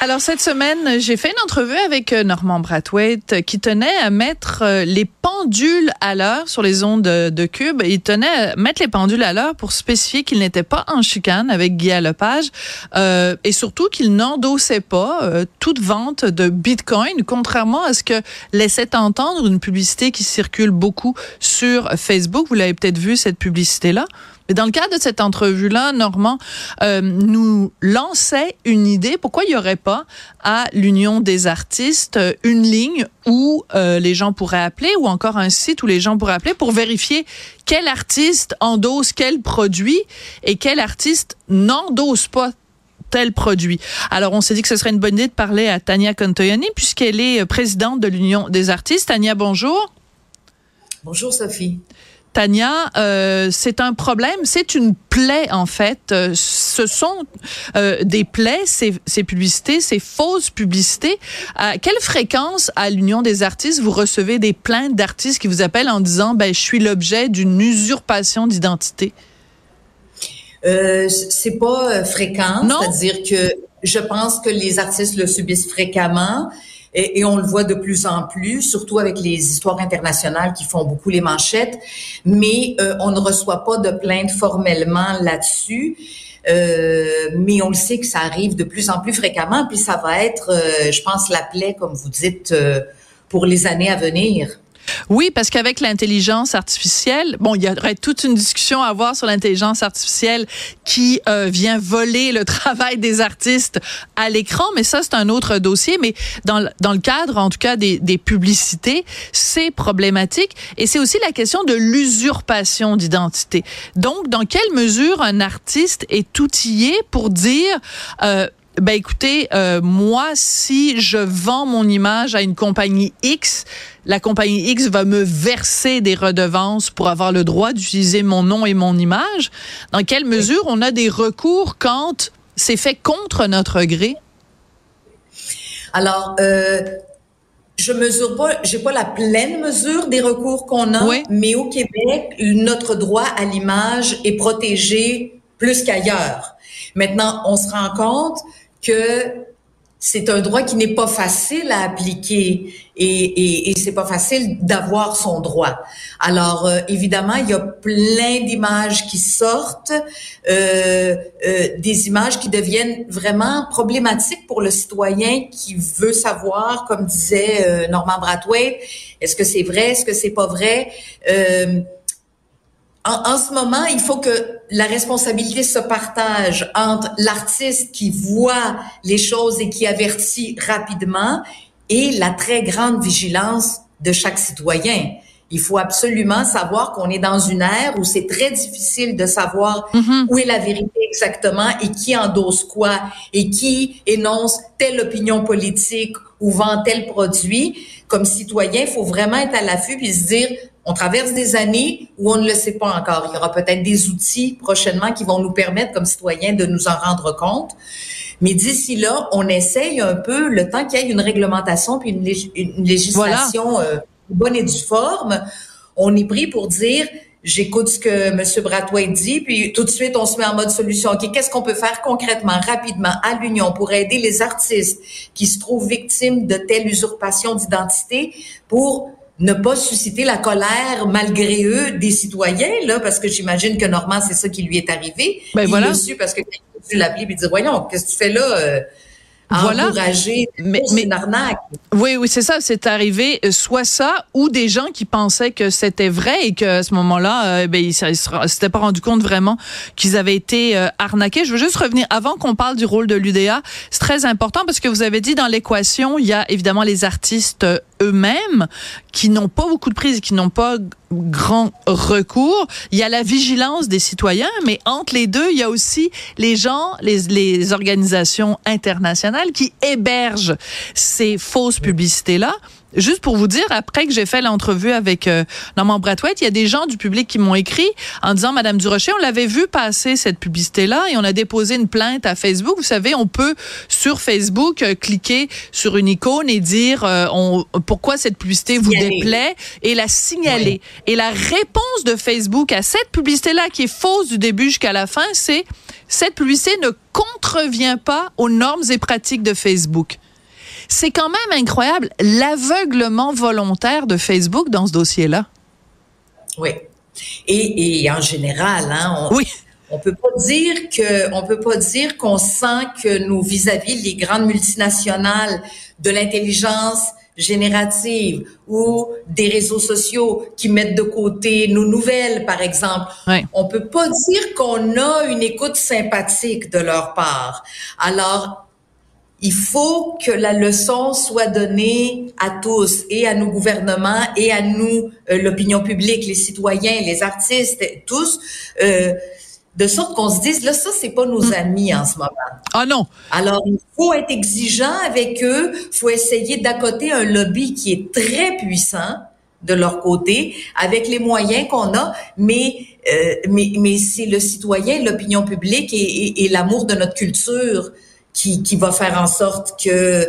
Alors cette semaine, j'ai fait une entrevue avec euh, Normand Brathwaite euh, qui tenait à mettre euh, les pendules à l'heure sur les ondes de, Cube. Il tenait à mettre les pendules à l'heure pour spécifier qu'il n'était pas en chicane avec Guy Lepage euh, et surtout qu'il n'endossait pas toute vente de Bitcoin, contrairement à ce que laissait entendre une publicité qui circule beaucoup sur Facebook. Vous l'avez peut-être vu cette publicité-là. Mais dans le cadre de cette entrevue-là, Normand euh, nous lançait une idée. Pourquoi il n'y aurait pas à l'Union des artistes euh, une ligne où euh, les gens pourraient appeler ou encore un site où les gens pourraient appeler pour vérifier quel artiste endosse quel produit et quel artiste n'endosse pas tel produit? Alors, on s'est dit que ce serait une bonne idée de parler à Tania Contoyani puisqu'elle est présidente de l'Union des artistes. Tania, bonjour. Bonjour, Sophie. Tania, euh, c'est un problème, c'est une plaie en fait. Euh, ce sont euh, des plaies, ces, ces, publicités, ces fausses publicités. À quelle fréquence à l'Union des artistes vous recevez des plaintes d'artistes qui vous appellent en disant ben je suis l'objet d'une usurpation d'identité? C'est pas fréquent, c'est-à-dire que je pense que les artistes le subissent fréquemment. Et, on le voit de plus en plus, surtout avec les histoires internationales qui font beaucoup les manchettes. Mais euh, on ne reçoit pas de plainte formellement là-dessus. Euh, mais on le sait que ça arrive de plus en plus fréquemment, puis ça va être, euh, je pense, la plaie, comme vous dites, pour les années à venir. Oui, parce qu'avec l'intelligence artificielle, bon, il y aurait toute une discussion à avoir sur l'intelligence artificielle qui euh, vient voler le travail des artistes à l'écran, mais ça, c'est un autre dossier. Mais dans, dans le cadre, en tout cas, des, des publicités, c'est problématique. Et c'est aussi la question de l'usurpation d'identité. Donc, dans quelle mesure un artiste est outillé pour dire... Euh, ben écoutez, euh, moi, si je vends mon image à une compagnie X, la compagnie X va me verser des redevances pour avoir le droit d'utiliser mon nom et mon image. Dans quelle mesure on a des recours quand c'est fait contre notre gré? Alors, euh, je mesure pas, j'ai pas la pleine mesure des recours qu'on a, mais au Québec, notre droit à l'image est protégé plus qu'ailleurs. Maintenant, on se rend compte que c'est un droit qui n'est pas facile à appliquer et, et, et c'est pas facile d'avoir son droit. Alors euh, évidemment, il y a plein d'images qui sortent, euh, euh, des images qui deviennent vraiment problématiques pour le citoyen qui veut savoir, comme disait euh, Norman Brathwaite, est-ce que c'est vrai, est-ce que c'est pas vrai? En, ce moment, il faut que la responsabilité se partage entre l'artiste qui voit les choses et qui avertit rapidement et la très grande vigilance de chaque citoyen. Il faut absolument savoir qu'on est dans une ère où c'est très difficile de savoir mm-hmm. où est la vérité exactement et qui endosse quoi et qui énonce telle opinion politique ou vend tel produit. Comme citoyen, il faut vraiment être à l'affût puis se dire on traverse des années où on ne le sait pas encore. Il y aura peut-être des outils prochainement qui vont nous permettre, comme citoyens, de nous en rendre compte. Mais d'ici là, on essaye un peu, le temps qu'il y ait une réglementation puis une, législation euh, bonne et due forme, on est pris pour dire j'écoute ce que M. Brathwaite dit, puis tout de suite, on se met en mode solution. OK, qu'est-ce qu'on peut faire concrètement, rapidement, à l'Union pour aider les artistes qui se trouvent victimes de telle usurpation d'identité pour ne pas susciter la colère malgré eux des citoyens là parce que j'imagine que Normand c'est ça qui lui est arrivé. Ben il voilà. su parce que tu l'appelais et dire voyons qu'est-ce que tu fais là euh, voilà. Mais, mais une arnaque. Oui, oui, c'est ça. C'est arrivé euh, soit ça ou des gens qui pensaient que c'était vrai et qu'à ce moment-là, euh, ben, ils s'étaient pas rendu compte vraiment qu'ils avaient été euh, arnaqués. Je veux juste revenir avant qu'on parle du rôle de l'UDA. C'est très important parce que vous avez dit dans l'équation, il y a évidemment les artistes eux-mêmes qui n'ont pas beaucoup de prise, qui n'ont pas grand recours. Il y a la vigilance des citoyens, mais entre les deux, il y a aussi les gens, les, les organisations internationales qui hébergent ces fausses publicités-là. Juste pour vous dire, après que j'ai fait l'entrevue avec euh, Normand Brathwaite, il y a des gens du public qui m'ont écrit en disant, Madame Durocher, on l'avait vu passer cette publicité-là et on a déposé une plainte à Facebook. Vous savez, on peut sur Facebook euh, cliquer sur une icône et dire euh, on, pourquoi cette publicité vous déplaît et la signaler. Et la réponse de Facebook à cette publicité-là qui est fausse du début jusqu'à la fin, c'est cette publicité ne contrevient pas aux normes et pratiques de Facebook. C'est quand même incroyable l'aveuglement volontaire de Facebook dans ce dossier-là. Oui. Et, en général, hein, on, oui. On peut pas dire que, on peut pas dire qu'on sent que nous vis-à-vis les grandes multinationales de l'intelligence générative ou des réseaux sociaux qui mettent de côté nos nouvelles, par exemple. On peut pas dire qu'on a une écoute sympathique de leur part. Alors, il faut que la leçon soit donnée à tous, et à nos gouvernements, et à nous, euh, l'opinion publique, les citoyens, les artistes, tous, euh, de sorte qu'on se dise, là, ça, c'est pas nos mm. amis en ce moment. Ah non. Alors, il faut être exigeant avec eux, faut essayer d'accoter un lobby qui est très puissant de leur côté, avec les moyens qu'on a, mais, euh, mais, mais c'est le citoyen, l'opinion publique et, et l'amour de notre culture qui, qui va faire en sorte que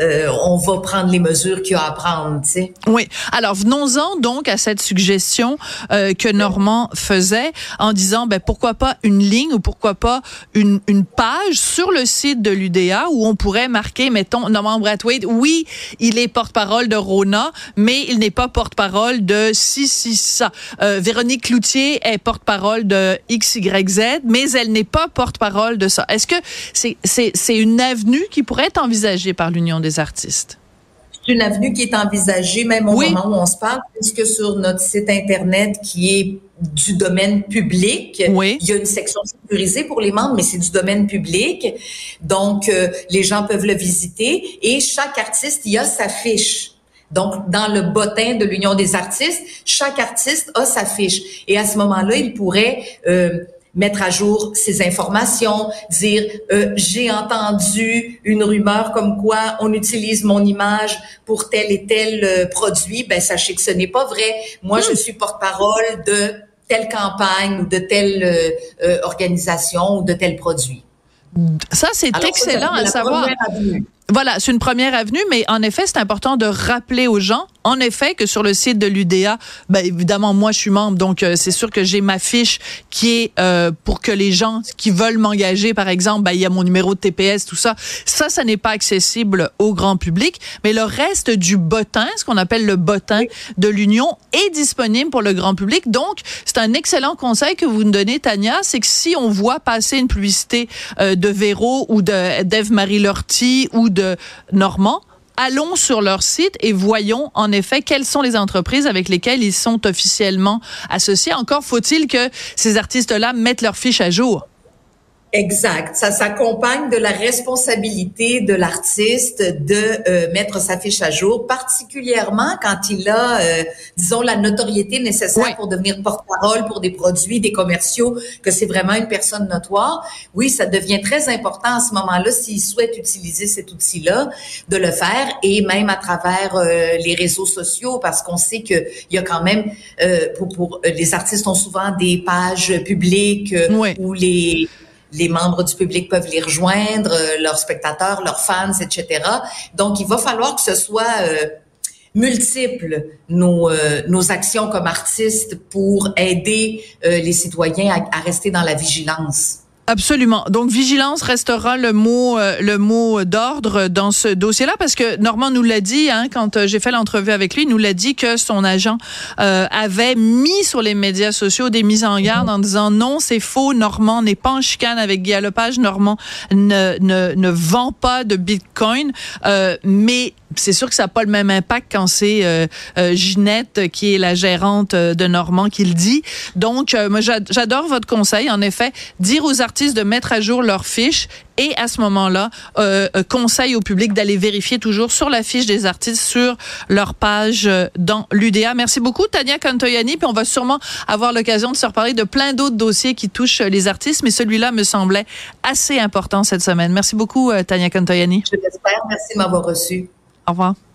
euh, on va prendre les mesures qu'il y a à prendre. Tu sais. Oui. Alors venons-en donc à cette suggestion euh, que Normand faisait en disant ben pourquoi pas une ligne ou pourquoi pas une, une page sur le site de l'UDA où on pourrait marquer mettons Normand Brathwaite oui il est porte-parole de Rona mais il n'est pas porte-parole de si si ça. Euh, Véronique Cloutier est porte-parole de XYZ mais elle n'est pas porte-parole de ça. Est-ce que c'est c'est c'est une avenue qui pourrait être envisagée par l'Union des artistes. C'est une avenue qui est envisagée même au moment où on se parle, puisque sur notre site Internet qui est du domaine public. Il y a une section sécurisée pour les membres, mais c'est du domaine public. Donc, euh, les gens peuvent le visiter et chaque artiste y a sa fiche. Donc, dans le bottin de l'Union des artistes, chaque artiste a sa fiche. Et à ce moment-là, il pourrait... Euh, mettre à jour ces informations, dire euh, j'ai entendu une rumeur comme quoi on utilise mon image pour tel et tel euh, produit, ben sachez que ce n'est pas vrai. Moi, je suis porte-parole de telle campagne ou de telle euh, organisation ou de tel produit. Ça, c'est excellent à savoir. Voilà, c'est une première avenue, mais en effet, c'est important de rappeler aux gens, en effet, que sur le site de l'UDA, ben, évidemment, moi, je suis membre, donc euh, c'est sûr que j'ai ma fiche qui est euh, pour que les gens qui veulent m'engager, par exemple, ben, il y a mon numéro de TPS, tout ça. Ça, ça n'est pas accessible au grand public, mais le reste du bottin, ce qu'on appelle le bottin de l'Union, est disponible pour le grand public. Donc, c'est un excellent conseil que vous nous donnez, Tania, c'est que si on voit passer une publicité euh, de Véro ou de d'Ève-Marie Lortie ou de Normand allons sur leur site et voyons en effet quelles sont les entreprises avec lesquelles ils sont officiellement associés. Encore faut-il que ces artistes-là mettent leurs fiches à jour. Exact. Ça s'accompagne de la responsabilité de l'artiste de euh, mettre sa fiche à jour, particulièrement quand il a, euh, disons, la notoriété nécessaire pour devenir porte-parole pour des produits, des commerciaux, que c'est vraiment une personne notoire. Oui, ça devient très important à ce moment-là s'il souhaite utiliser cet outil-là, de le faire et même à travers euh, les réseaux sociaux, parce qu'on sait que il y a quand même, pour, pour les artistes ont souvent des pages publiques où les les membres du public peuvent les rejoindre, euh, leurs spectateurs, leurs fans, etc. Donc, il va falloir que ce soit euh, multiple nos, euh, nos actions comme artistes pour aider les citoyens à, à rester dans la vigilance. Absolument. Donc vigilance restera le mot euh, le mot d'ordre dans ce dossier-là parce que Normand nous l'a dit hein, quand euh, j'ai fait l'entrevue avec lui, il nous l'a dit que son agent euh, avait mis sur les médias sociaux des mises en garde en disant non, c'est faux, Normand n'est pas en chicane avec Guy Lepage, Normand ne, ne, ne vend pas de Bitcoin, mais c'est sûr que ça n'a pas le même impact quand c'est euh, euh, Ginette qui est la gérante euh, de Normand qui le dit. Donc, moi, j'adore votre conseil. En effet, dire aux artistes de mettre à jour leurs fiches et à ce moment-là, conseil au public d'aller vérifier toujours sur la fiche des artistes sur leur page dans l'UDA. Merci beaucoup, Tania Kantoyani. Puis on va sûrement avoir l'occasion de se reparler de plein d'autres dossiers qui touchent les artistes, mais celui-là me semblait assez important cette semaine. Merci beaucoup, Tania Kantoyani. Je l'espère. Merci de m'avoir reçu. Au revoir.